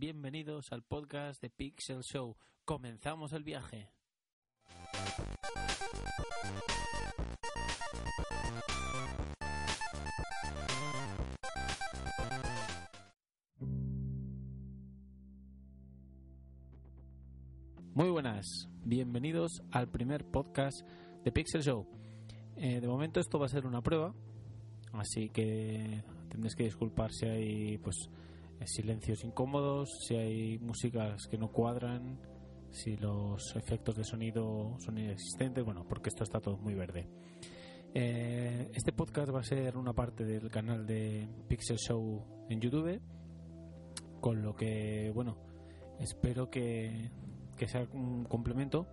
bienvenidos al podcast de Pixel Show. Comenzamos el viaje. Muy buenas, bienvenidos al primer podcast de Pixel Show. Eh, de momento esto va a ser una prueba, así que tendréis que disculpar si hay pues silencios incómodos, si hay músicas que no cuadran, si los efectos de sonido son inexistentes, bueno, porque esto está todo muy verde. Eh, este podcast va a ser una parte del canal de Pixel Show en YouTube, con lo que, bueno, espero que, que sea un complemento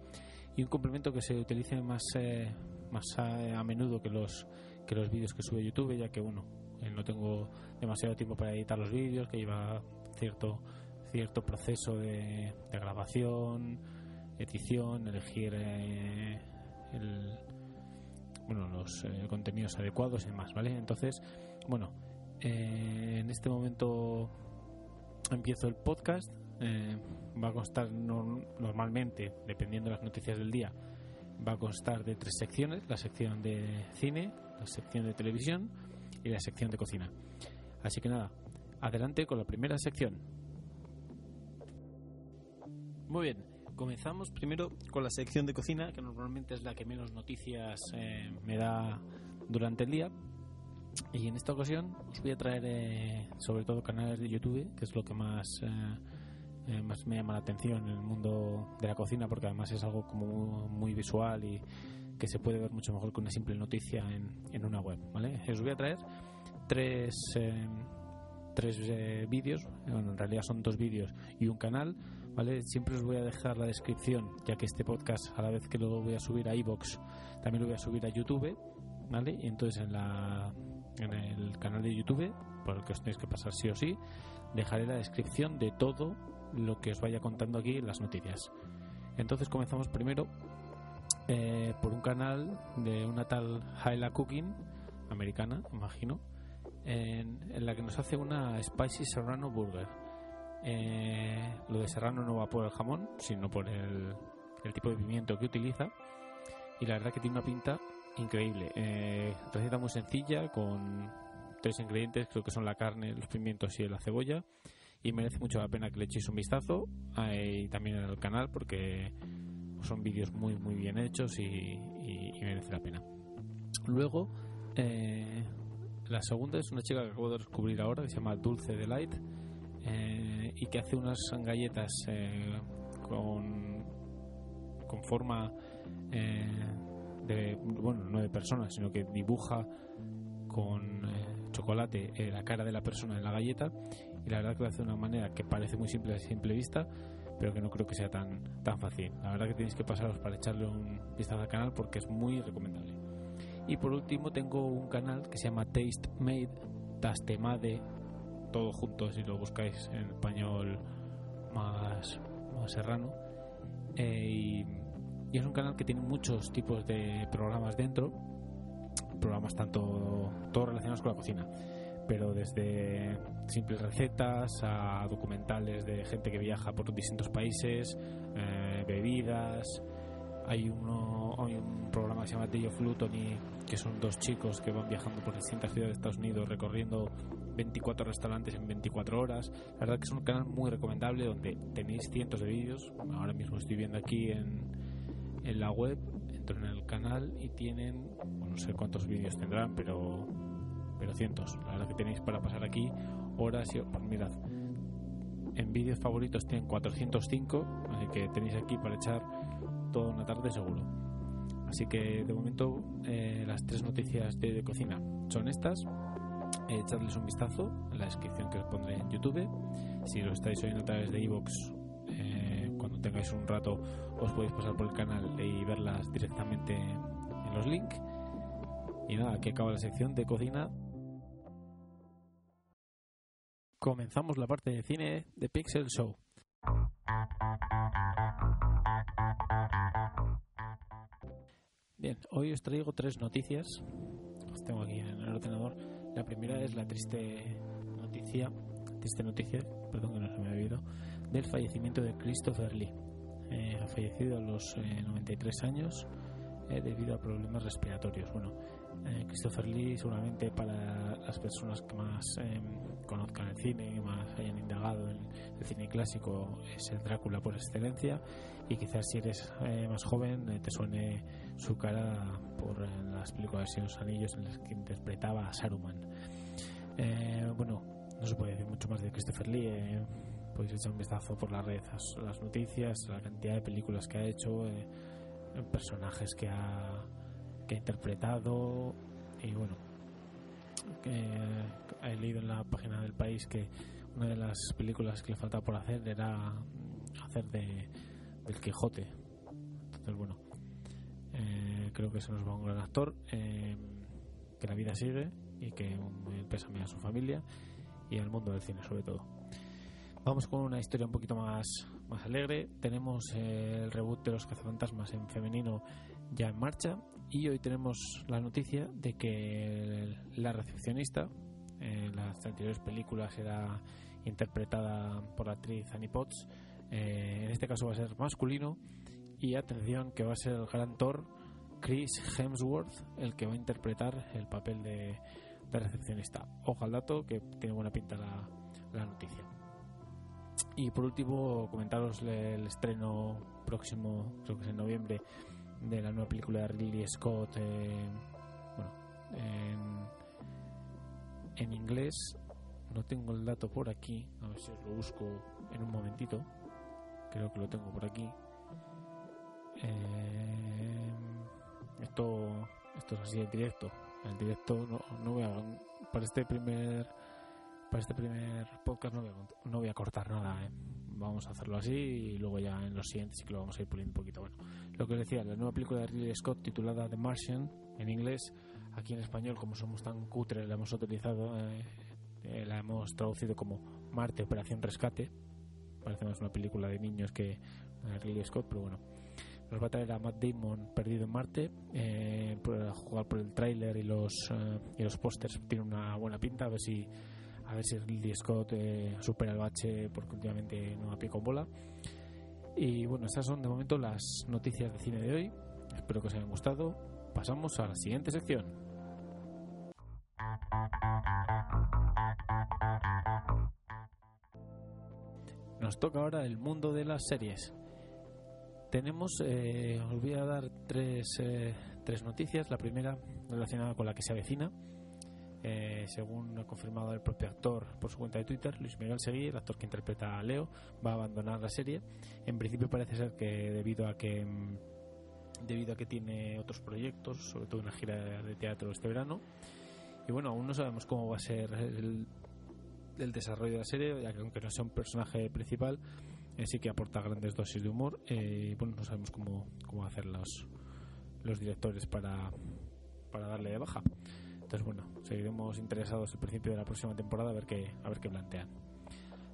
y un complemento que se utilice más, eh, más a, menudo que los, que los vídeos que sube YouTube, ya que, bueno, eh, no tengo demasiado tiempo para editar los vídeos, que lleva cierto cierto proceso de, grabación, edición, elegir eh, el, bueno, los eh, contenidos adecuados y demás, ¿vale? Entonces, bueno, eh, en este momento empiezo el podcast. eh, va a constar no- normalmente, dependiendo de las noticias del día, va a constar de tres secciones: la sección de cine, la sección de televisión y la sección de cocina. Así que nada, adelante con la primera sección. Muy bien, comenzamos primero con la sección de cocina, que normalmente es la que menos noticias eh, me da durante el día. Y en esta ocasión os voy a traer eh, sobre todo canales de YouTube, que es lo que más, eh, eh, más me llama la atención en el mundo de la cocina, porque además es algo como muy, muy visual y que se puede ver mucho mejor que una simple noticia en, en una web. ¿vale? Os voy a traer tres, eh, tres eh, vídeos, bueno, en realidad son dos vídeos y un canal ¿vale? Siempre os voy a dejar la descripción, ya que este podcast, a la vez que lo voy a subir a iBox, también lo voy a subir a YouTube, ¿vale? Y entonces en, la, en el canal de YouTube, por el que os tenéis que pasar sí o sí, dejaré la descripción de todo lo que os vaya contando aquí en las noticias. Entonces comenzamos primero eh, por un canal de una tal Hyla Cooking, americana, imagino, en, en la que nos hace una Spicy Serrano Burger. Eh, lo de serrano no va por el jamón, sino por el, tipo de pimiento que utiliza. Y la verdad que tiene una pinta increíble. Eh, receta muy sencilla, con tres ingredientes, creo que son la carne, los pimientos y la cebolla. Y merece mucho la pena que le echéis un vistazo. Y también en el canal, porque son vídeos muy, muy bien hechos y, y- y merece la pena. Luego, eh, la segunda es una chica que acabo de descubrir ahora, que se llama Dulce Delight eh, y que hace unas galletas eh, con, con forma eh, de, bueno, no de persona, sino que dibuja con eh, chocolate eh, la cara de la persona en la galleta y la verdad que lo hace de una manera que parece muy simple a simple vista pero que no creo que sea tan, tan fácil. La verdad que tenéis que pasaros para echarle un vistazo al canal porque es muy recomendable. Y por último tengo un canal que se llama Taste Made Tastemade todo junto si lo buscáis en español más, más serrano. Eh, y, y es un canal que tiene muchos tipos de programas dentro programas tanto todos relacionados con la cocina pero desde simples recetas a documentales de gente que viaja por distintos países eh, bebidas hay uno hay un programa que se llama Day of que son dos chicos que van viajando por distintas ciudades de Estados Unidos recorriendo 24 restaurantes en 24 horas. La verdad que es un canal muy recomendable donde tenéis cientos de vídeos. Ahora mismo estoy viendo aquí en, en la web, entro en el canal y tienen, no sé cuántos vídeos tendrán, pero pero cientos. La verdad que tenéis para pasar aquí horas y pues mirad. En vídeos favoritos tienen 405, así que tenéis aquí para echar toda una tarde seguro. Así que de momento eh, las tres noticias de, cocina son estas. Eh, echadles un vistazo en la descripción que os pondré en YouTube. Si lo estáis oyendo a través de iVoox, eh, cuando tengáis un rato os podéis pasar por el canal y verlas directamente en los links. Y nada, aquí acaba la sección de cocina. Comenzamos la parte de cine de Pixel Show. Bien, hoy os traigo tres noticias. Las tengo aquí en el ordenador. La primera es la triste noticia triste noticia, perdón que no se me ha olvidado, del fallecimiento de Christopher Lee. Eh, ha fallecido a los 93 años debido a problemas respiratorios. Bueno, Christopher Lee seguramente para las personas que más em, conozcan el cine, y más hayan indagado en el cine clásico, es el Drácula por excelencia y quizás si eres más joven te suene su cara por las películas de los Anillos en las que interpretaba a Saruman. Eh, bueno, no se puede decir mucho más de Christopher Lee. Eh, podéis echar un vistazo por las redes las noticias, la cantidad de películas que ha hecho, eh, personajes que ha, que ha interpretado y bueno, he leído en la página del país que una de las películas que le faltaba por hacer era hacer de del Quijote. Entonces bueno, eh, creo que se nos va un gran actor, eh, que la vida sigue y que un pésame a su familia y al mundo del cine sobre todo. Vamos con una historia un poquito más, más alegre. Tenemos el reboot de los cazafantasmas en femenino ya en marcha y hoy tenemos la noticia de que la recepcionista en las anteriores películas era interpretada por la actriz Annie Potts. en este caso va a ser masculino y atención que va a ser el gran Thor Chris Hemsworth el que va a interpretar el papel de, recepcionista. Ojo al dato que tiene buena pinta la, noticia. Y por último, comentaros el estreno próximo, creo que es en noviembre, de la nueva película de Ridley Scott bueno, en, inglés. No tengo el dato por aquí, a ver si lo busco en un momentito. Creo que lo tengo por aquí. Eh, esto, esto es así en directo. En directo no, no voy a para este primer para este primer podcast no voy a, no voy a cortar nada. ¿eh? Vamos a hacerlo así y luego ya en los siguientes sí que lo vamos a ir puliendo un poquito. Bueno, lo que decía, la nueva película de Ridley Scott titulada The Martian en inglés, aquí en español como somos tan cutres la hemos utilizado, eh, eh, la hemos traducido como Marte Operación Rescate. Parece más una película de niños que Ridley Scott, pero bueno. Nos va a traer a Matt Damon perdido en Marte eh, por jugar por el tráiler y los eh, y los pósters. Tiene una buena pinta a ver si a ver si Ridley Scott eh, supera el bache porque últimamente no ha pie con bola y bueno estas son de momento las noticias de cine de hoy espero que os hayan gustado pasamos a la siguiente sección nos toca ahora el mundo de las series tenemos, eh, os voy a dar tres, eh, tres noticias. La primera relacionada con la que se avecina. Eh, según ha confirmado el propio actor por su cuenta de Twitter, Luis Miguel Seguí, el actor que interpreta a Leo, va a abandonar la serie. En principio parece ser que debido a que mm, debido a que tiene otros proyectos, sobre todo una gira de teatro este verano. Y bueno, aún no sabemos cómo va a ser el, el desarrollo de la serie, ya que aunque no sea un personaje principal, eh, sí que aporta grandes dosis de humor. Eh, bueno, no sabemos cómo, cómo hacer los, los directores para, para darle de baja. Entonces, bueno, seguiremos interesados el principio de la próxima temporada a ver qué, a ver qué plantean.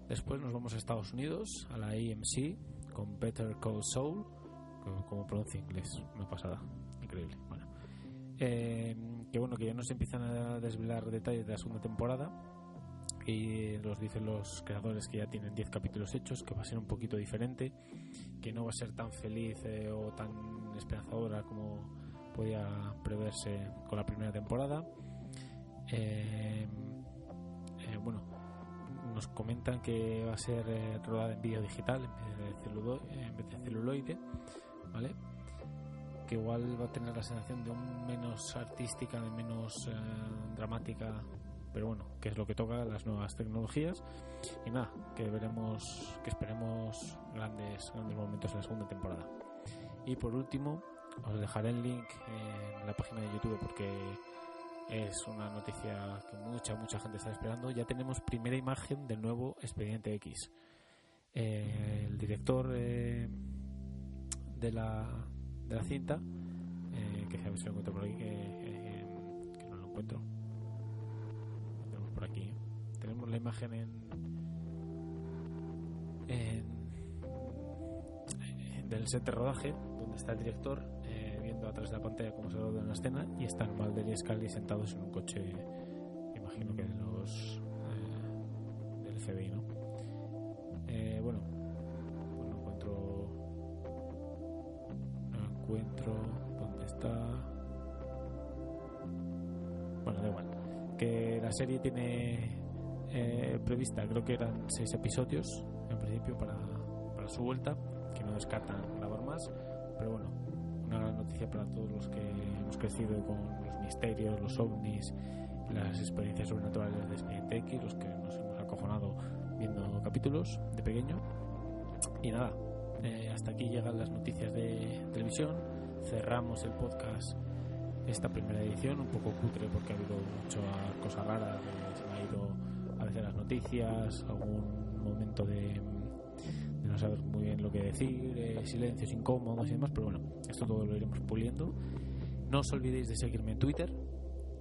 Después nos vamos a Estados Unidos, a la AMC, con Better Call Saul, como, pronuncia inglés, una pasada, increíble. Bueno, eh, que bueno, que ya nos empiezan a desvelar detalles de la segunda temporada y los dicen los creadores que ya tienen 10 capítulos hechos, que va a ser un poquito diferente, que no va a ser tan feliz eh, o tan esperanzadora como podía preverse con la primera temporada. Eh, eh, bueno, nos comentan que va a ser rodada en vídeo digital en vez, de celuloide, en vez de celuloide, ¿vale? Que igual va a tener la sensación de un menos artística, de menos dramática pero bueno, que es lo que toca las nuevas tecnologías y nada, que veremos, que esperemos grandes, grandes momentos en la segunda temporada. Y por último, os dejaré el link en la página de YouTube porque es una noticia que mucha, mucha gente está esperando. Ya tenemos primera imagen del nuevo Expediente X. Eh, el director eh, de, la, de la cinta, eh, que a ver si por ahí, que no lo encuentro aquí. Tenemos la imagen en, del set de rodaje, donde está el director viendo a través de la pantalla cómo se roda en la escena y están Mulder y Scully sentados en un coche, imagino que de los eh, del FBI, ¿no? Eh, bueno, pues no encuentro. No encuentro. ¿Dónde está? Bueno, da igual. Que la serie tiene eh, prevista, creo que eran seis episodios en principio para, para su vuelta, que no descartan grabar más, pero bueno, una gran noticia para todos los que hemos crecido con los misterios, los ovnis, las experiencias sobrenaturales de X, los que nos hemos acojonado viendo capítulos de pequeño. Y nada, eh, hasta aquí llegan las noticias de televisión. Cerramos el podcast esta primera edición, un poco cutre porque ha habido muchas cosas raras, se me ha ido a veces las noticias, algún momento de no saber muy bien lo que decir, eh, silencios incómodos y demás, pero bueno, esto todo lo iremos puliendo. No os olvidéis de seguirme en Twitter,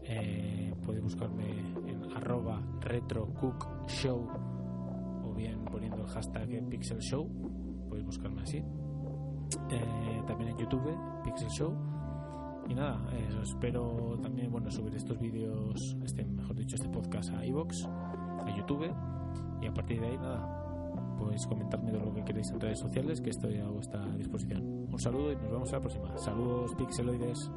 eh, podéis buscarme en arroba retrocookshow o bien poniendo el hashtag Pixel Show, podéis buscarme así. Eh, también en YouTube, Pixel Show. Y nada, eh, espero también bueno subir estos vídeos, este mejor dicho, este podcast a iVoox, a YouTube. Y a partir de ahí, nada, pues comentarme todo lo que queréis en redes sociales, que estoy a vuestra disposición. Un saludo y nos vemos a la próxima. Saludos, pixeloides.